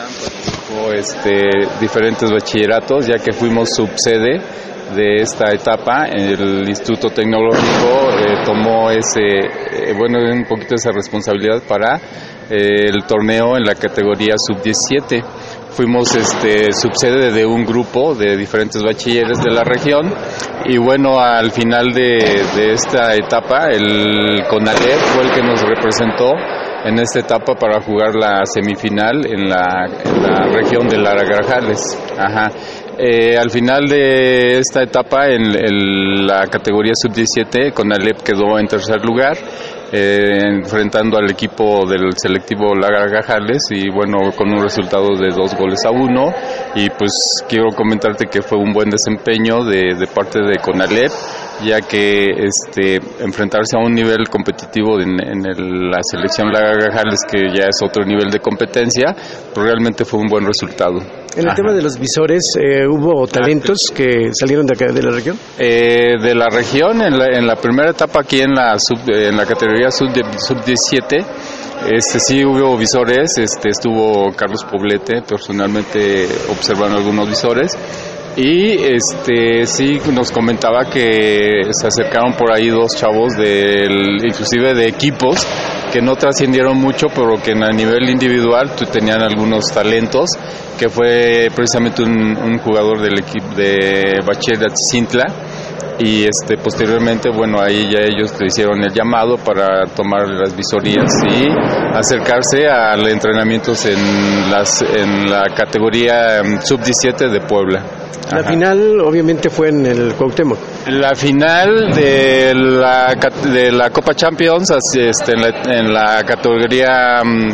participó este, diferentes bachilleratos, ya que fuimos subsede de esta etapa, el Instituto Tecnológico eh, tomó ese, eh, bueno, un poquito esa responsabilidad para eh, el torneo en la categoría sub-17. Fuimos este, subsede de un grupo de diferentes bachilleres de la región y bueno, al final de, de esta etapa, el CONALEP fue el que nos representó en esta etapa para jugar la semifinal en la, región de Lara Grajales. Ajá. Eh, al final de esta etapa, en, en la categoría sub-17, Conalep quedó en tercer lugar, eh, enfrentando al equipo del selectivo Lagargajales y bueno, con un resultado de dos goles a uno. Y pues quiero comentarte que fue un buen desempeño de, de parte de Conalep, ya que este, enfrentarse a un nivel competitivo en, en el, la selección Lagargajales, que ya es otro nivel de competencia, pues realmente fue un buen resultado. En el Ajá. tema de los visores, eh, ¿hubo talentos que salieron de acá de la región? Eh, de la región, en la, en la primera etapa aquí en la sub, en la categoría sub, sub 17, este sí hubo visores, este estuvo Carlos Poblete personalmente observando algunos visores y este sí nos comentaba que se acercaron por ahí dos chavos del inclusive de equipos que no trascendieron mucho pero que a nivel individual tenían algunos talentos que fue precisamente un, jugador del equipo de Bachiller de Atzintla y este posteriormente bueno ahí ya ellos le hicieron el llamado para tomar las visorías y acercarse al entrenamientos en las en la categoría sub 17 de Puebla La Ajá. final, obviamente, fue en el Cuauhtémoc. La final de la, de la Copa Champions este, en, la, en la categoría mm,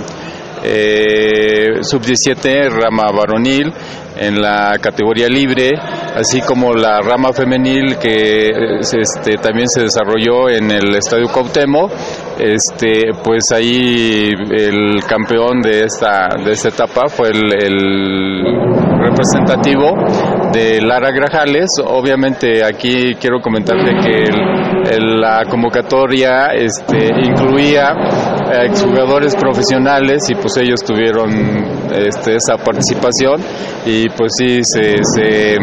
eh, sub-17, rama varonil, en la categoría libre, así como la rama femenil que eh, este, también se desarrolló en el Estadio Cuauhtémoc. Este, pues ahí el campeón de esta, de esta etapa fue el, el representativo de Lara Grajales. Obviamente aquí quiero comentarte que el- la convocatoria este, incluía eh, exjugadores profesionales y pues ellos tuvieron este, esa participación y pues sí se, se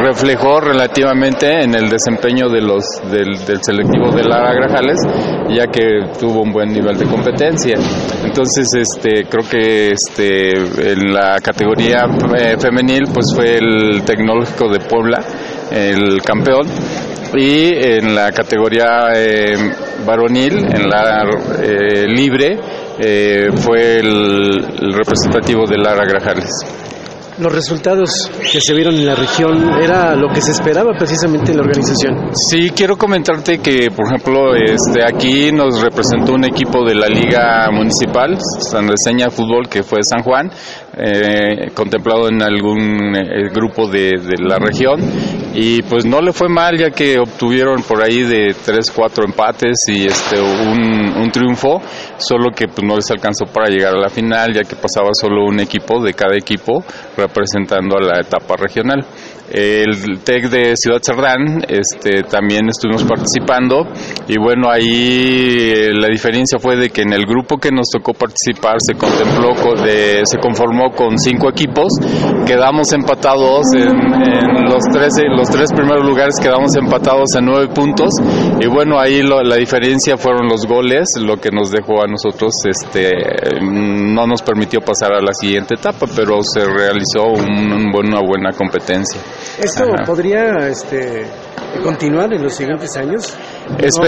reflejó relativamente en el desempeño de los del, del selectivo de Lara Grajales ya que tuvo un buen nivel de competencia. Entonces este creo que este en la categoría eh, femenil pues fue el tecnológico de Puebla el campeón. Y en la categoría eh, varonil en la eh, libre eh, fue el, el representativo de Lara Grajales Los resultados que se vieron en la región era lo que se esperaba precisamente en la organización. Sí, quiero comentarte que, por ejemplo, este, aquí nos representó un equipo de la Liga Municipal, San Reseña Fútbol, que fue San Juan, eh, contemplado en algún eh, grupo de, de la región, y pues no le fue mal, ya que obtuvieron por ahí de 3, 4 empates y este, un, un triunfo, solo que pues, no les alcanzó para llegar a la final, ya que pasaba solo un equipo de cada equipo representando a la etapa regional. El TEC de Ciudad Cerdán este, también estuvimos participando. Y bueno, ahí eh, la diferencia fue de que en el grupo que nos tocó participar se contempló, con- de- se conformó con cinco equipos, quedamos empatados en, los, tres, los tres primeros lugares, quedamos empatados en nueve puntos. Y bueno, ahí la diferencia fueron los goles, lo que nos dejó a nosotros, este, no nos permitió pasar a la siguiente etapa, pero se realizó un- una buena competencia. ¿Esto Ajá. podría este, continuar en los siguientes años? Sí.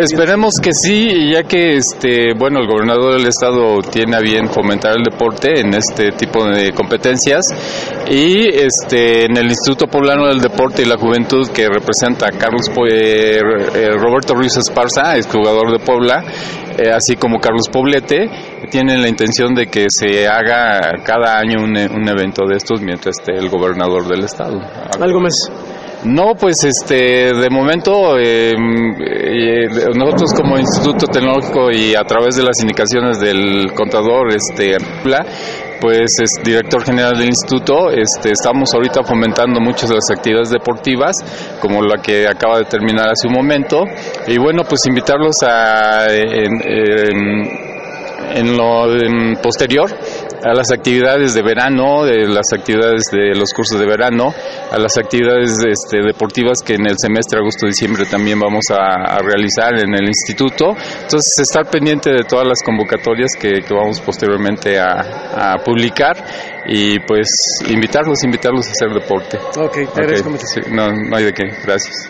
esperemos que sí, ya que este, bueno, el gobernador del estado tiene a bien fomentar el deporte en este tipo de competencias y este en el Instituto Poblano del Deporte y la Juventud que representa a Carlos eh, eh, Roberto Ruiz Esparza, es jugador de Puebla, eh, así como Carlos Poblete, tienen la intención de que se haga cada año un, un evento de estos mientras esté el gobernador del estado. ¿Algo más? No, pues este, de momento eh, eh, nosotros como Instituto Tecnológico y a través de las indicaciones del contador, este, pues es director general del instituto, este, estamos ahorita fomentando muchas de las actividades deportivas, como la que acaba de terminar hace un momento, y bueno, pues invitarlos a en, en- lo en posterior a las actividades de verano, de las actividades de los cursos de verano, a las actividades este, deportivas que en el semestre agosto-diciembre también vamos a, realizar en el instituto. Entonces, estar pendiente de todas las convocatorias que, vamos posteriormente a, publicar y pues invitarlos, invitarlos a hacer deporte. Ok, te agradezco no, no hay de qué, gracias.